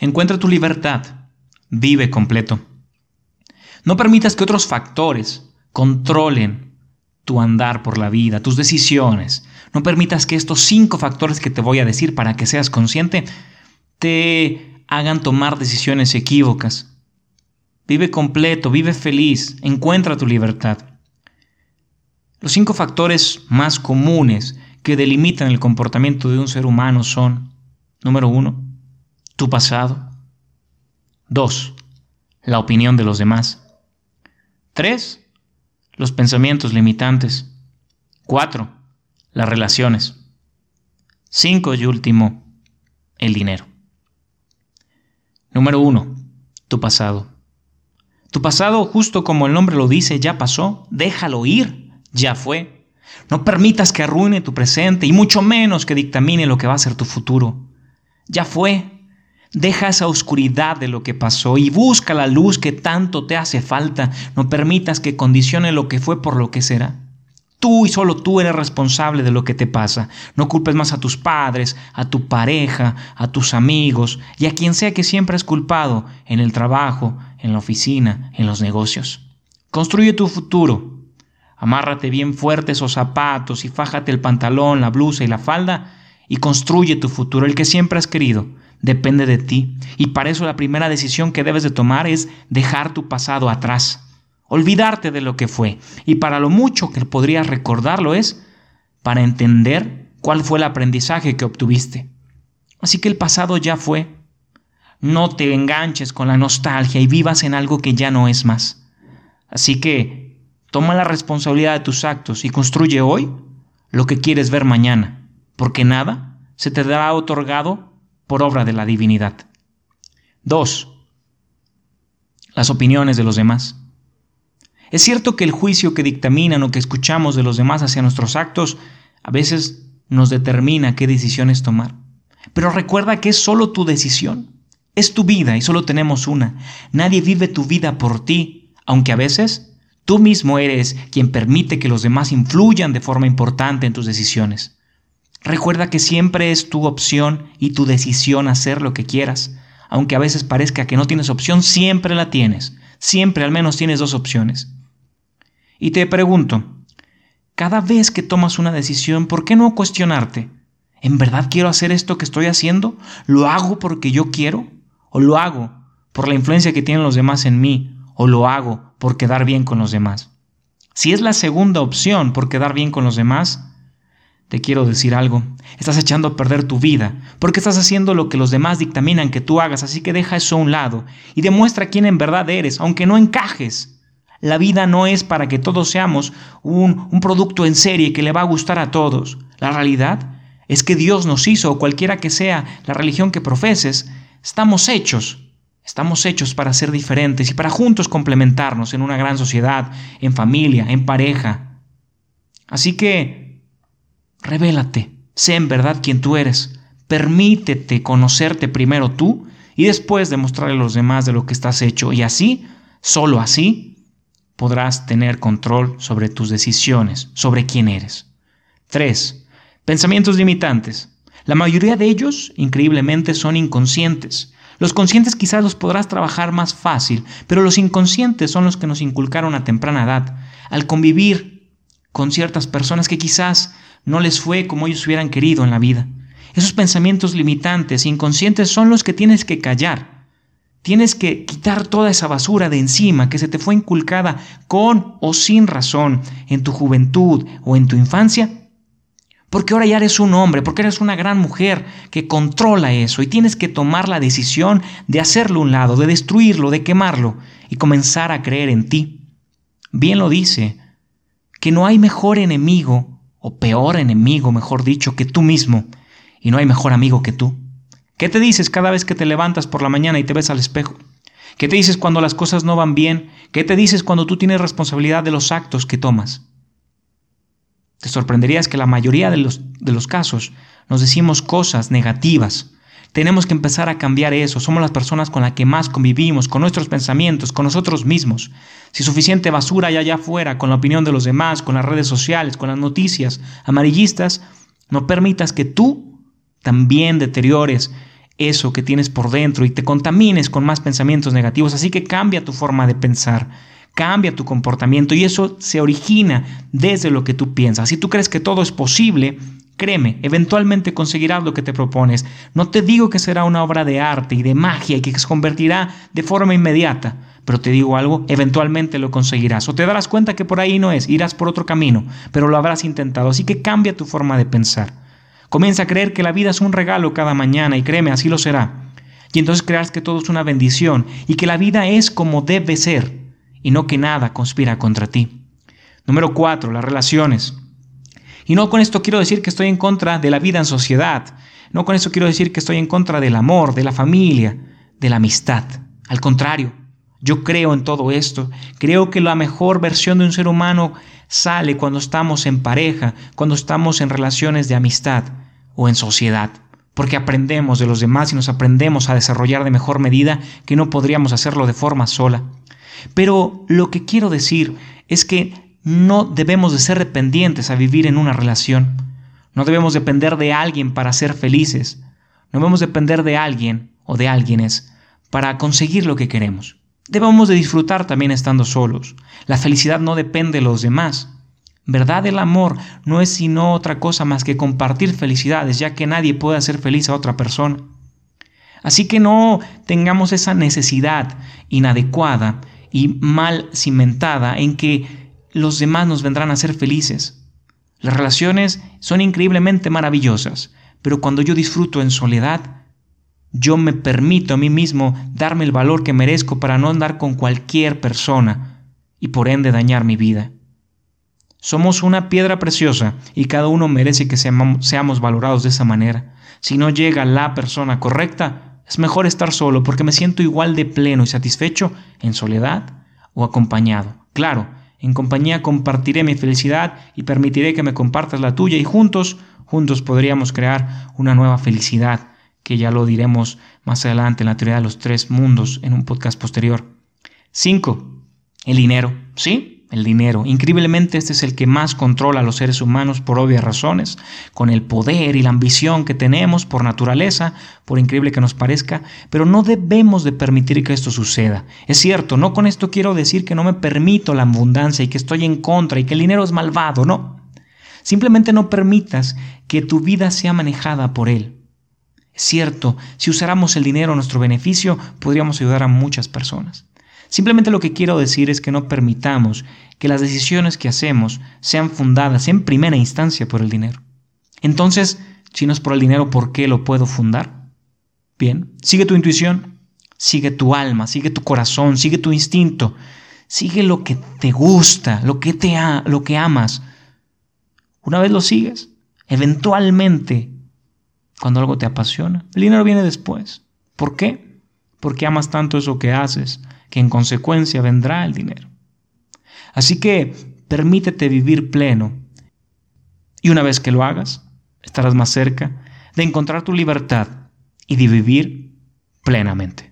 Encuentra tu libertad. Vive completo. No permitas que otros factores controlen tu andar por la vida, tus decisiones. No permitas que estos cinco factores que te voy a decir para que seas consciente te hagan tomar decisiones equívocas. Vive completo, vive feliz, encuentra tu libertad. Los cinco factores más comunes que delimitan el comportamiento de un ser humano son, número uno, tu pasado. Dos, la opinión de los demás. Tres, los pensamientos limitantes. Cuatro, las relaciones. Cinco y último, el dinero. Número uno, tu pasado. Tu pasado, justo como el nombre lo dice, ya pasó, déjalo ir, ya fue. No permitas que arruine tu presente y mucho menos que dictamine lo que va a ser tu futuro. Ya fue. Deja esa oscuridad de lo que pasó y busca la luz que tanto te hace falta. No permitas que condicione lo que fue por lo que será. Tú y solo tú eres responsable de lo que te pasa. No culpes más a tus padres, a tu pareja, a tus amigos y a quien sea que siempre has culpado en el trabajo, en la oficina, en los negocios. Construye tu futuro. Amárrate bien fuerte esos zapatos y fájate el pantalón, la blusa y la falda y construye tu futuro, el que siempre has querido. Depende de ti. Y para eso la primera decisión que debes de tomar es dejar tu pasado atrás. Olvidarte de lo que fue. Y para lo mucho que podrías recordarlo es para entender cuál fue el aprendizaje que obtuviste. Así que el pasado ya fue. No te enganches con la nostalgia y vivas en algo que ya no es más. Así que toma la responsabilidad de tus actos y construye hoy lo que quieres ver mañana, porque nada se te dará otorgado por obra de la divinidad. 2. Las opiniones de los demás. Es cierto que el juicio que dictaminan o que escuchamos de los demás hacia nuestros actos a veces nos determina qué decisiones tomar. Pero recuerda que es solo tu decisión. Es tu vida y solo tenemos una. Nadie vive tu vida por ti, aunque a veces tú mismo eres quien permite que los demás influyan de forma importante en tus decisiones. Recuerda que siempre es tu opción y tu decisión hacer lo que quieras. Aunque a veces parezca que no tienes opción, siempre la tienes. Siempre al menos tienes dos opciones. Y te pregunto, cada vez que tomas una decisión, ¿por qué no cuestionarte? ¿En verdad quiero hacer esto que estoy haciendo? ¿Lo hago porque yo quiero? ¿O lo hago por la influencia que tienen los demás en mí? ¿O lo hago por quedar bien con los demás? Si es la segunda opción, por quedar bien con los demás, te quiero decir algo. Estás echando a perder tu vida, porque estás haciendo lo que los demás dictaminan que tú hagas, así que deja eso a un lado y demuestra quién en verdad eres, aunque no encajes. La vida no es para que todos seamos un, producto en serie que le va a gustar a todos. La realidad es que Dios nos hizo, o cualquiera que sea la religión que profeses, estamos hechos. Estamos hechos para ser diferentes y para juntos complementarnos en una gran sociedad, en familia, en pareja. Así que, revélate, sé en verdad quien tú eres. Permítete conocerte primero tú y después demostrarle a los demás de lo que estás hecho. Y así, solo así, podrás tener control sobre tus decisiones, sobre quién eres. 3. Pensamientos limitantes. La mayoría de ellos, increíblemente, son inconscientes. Los conscientes quizás los podrás trabajar más fácil, pero los inconscientes son los que nos inculcaron a temprana edad, al convivir con ciertas personas que quizás no les fue como ellos hubieran querido en la vida. Esos pensamientos limitantes, inconscientes, son los que tienes que callar Tienes que quitar toda esa basura de encima que se te fue inculcada con o sin razón en tu juventud o en tu infancia. Porque ahora ya eres un hombre, porque eres una gran mujer que controla eso y tienes que tomar la decisión de hacerlo un lado, de destruirlo, de quemarlo y comenzar a creer en ti. Bien lo dice, que no hay mejor enemigo, o peor enemigo, mejor dicho, que tú mismo, y no hay mejor amigo que tú. ¿Qué te dices cada vez que te levantas por la mañana y te ves al espejo? ¿Qué te dices cuando las cosas no van bien? ¿Qué te dices cuando tú tienes responsabilidad de los actos que tomas? Te sorprenderías que la mayoría de los, de los casos nos decimos cosas negativas. Tenemos que empezar a cambiar eso. Somos las personas con las que más convivimos, con nuestros pensamientos, con nosotros mismos. Si suficiente basura hay allá afuera, con la opinión de los demás, con las redes sociales, con las noticias amarillistas, no permitas que tú también deteriores eso que tienes por dentro y te contamines con más pensamientos negativos. Así que cambia tu forma de pensar, cambia tu comportamiento y eso se origina desde lo que tú piensas. Si tú crees que todo es posible, créeme, eventualmente conseguirás lo que te propones. No te digo que será una obra de arte y de magia y que se convertirá de forma inmediata, pero te digo algo, eventualmente lo conseguirás. O te darás cuenta que por ahí no es, irás por otro camino, pero lo habrás intentado. Así que cambia tu forma de pensar. Comienza a creer que la vida es un regalo cada mañana y créeme, así lo será. Y entonces creerás que todo es una bendición y que la vida es como debe ser y no que nada conspira contra ti. Número cuatro, las relaciones. Y no con esto quiero decir que estoy en contra de la vida en sociedad. No con esto quiero decir que estoy en contra del amor, de la familia, de la amistad. Al contrario, yo creo en todo esto. Creo que la mejor versión de un ser humano sale cuando estamos en pareja, cuando estamos en relaciones de amistad o en sociedad, porque aprendemos de los demás y nos aprendemos a desarrollar de mejor medida que no podríamos hacerlo de forma sola. Pero lo que quiero decir es que no debemos de ser dependientes a vivir en una relación. No debemos depender de alguien para ser felices. No debemos depender de alguien o de alguienes para conseguir lo que queremos. Debemos de disfrutar también estando solos. La felicidad no depende de los demás. ¿Verdad? El amor no es sino otra cosa más que compartir felicidades, ya que nadie puede hacer feliz a otra persona. Así que no tengamos esa necesidad inadecuada y mal cimentada en que los demás nos vendrán a ser felices. Las relaciones son increíblemente maravillosas, pero cuando yo disfruto en soledad, yo me permito a mí mismo darme el valor que merezco para no andar con cualquier persona y por ende dañar mi vida. Somos una piedra preciosa y cada uno merece que seamos valorados de esa manera. Si no llega la persona correcta, es mejor estar solo porque me siento igual de pleno y satisfecho en soledad o acompañado. Claro, en compañía compartiré mi felicidad y permitiré que me compartas la tuya y juntos, juntos podríamos crear una nueva felicidad que ya lo diremos más adelante en la teoría de los tres mundos en un podcast posterior. 5. El dinero. ¿Sí? El dinero. Increíblemente este es el que más controla a los seres humanos por obvias razones, con el poder y la ambición que tenemos por naturaleza, por increíble que nos parezca, pero no debemos de permitir que esto suceda. Es cierto, no con esto quiero decir que no me permito la abundancia y que estoy en contra y que el dinero es malvado, no. Simplemente no permitas que tu vida sea manejada por él. Cierto, si usáramos el dinero a nuestro beneficio, podríamos ayudar a muchas personas. Simplemente lo que quiero decir es que no permitamos que las decisiones que hacemos sean fundadas en primera instancia por el dinero. Entonces, si no es por el dinero, ¿por qué lo puedo fundar? Bien, sigue tu intuición, sigue tu alma, sigue tu corazón, sigue tu instinto, sigue lo que te gusta, lo que te lo que amas. Una vez lo sigues, eventualmente cuando algo te apasiona. El dinero viene después. ¿Por qué? Porque amas tanto eso que haces, que en consecuencia vendrá el dinero. Así que permítete vivir pleno. Y una vez que lo hagas, estarás más cerca de encontrar tu libertad y de vivir plenamente.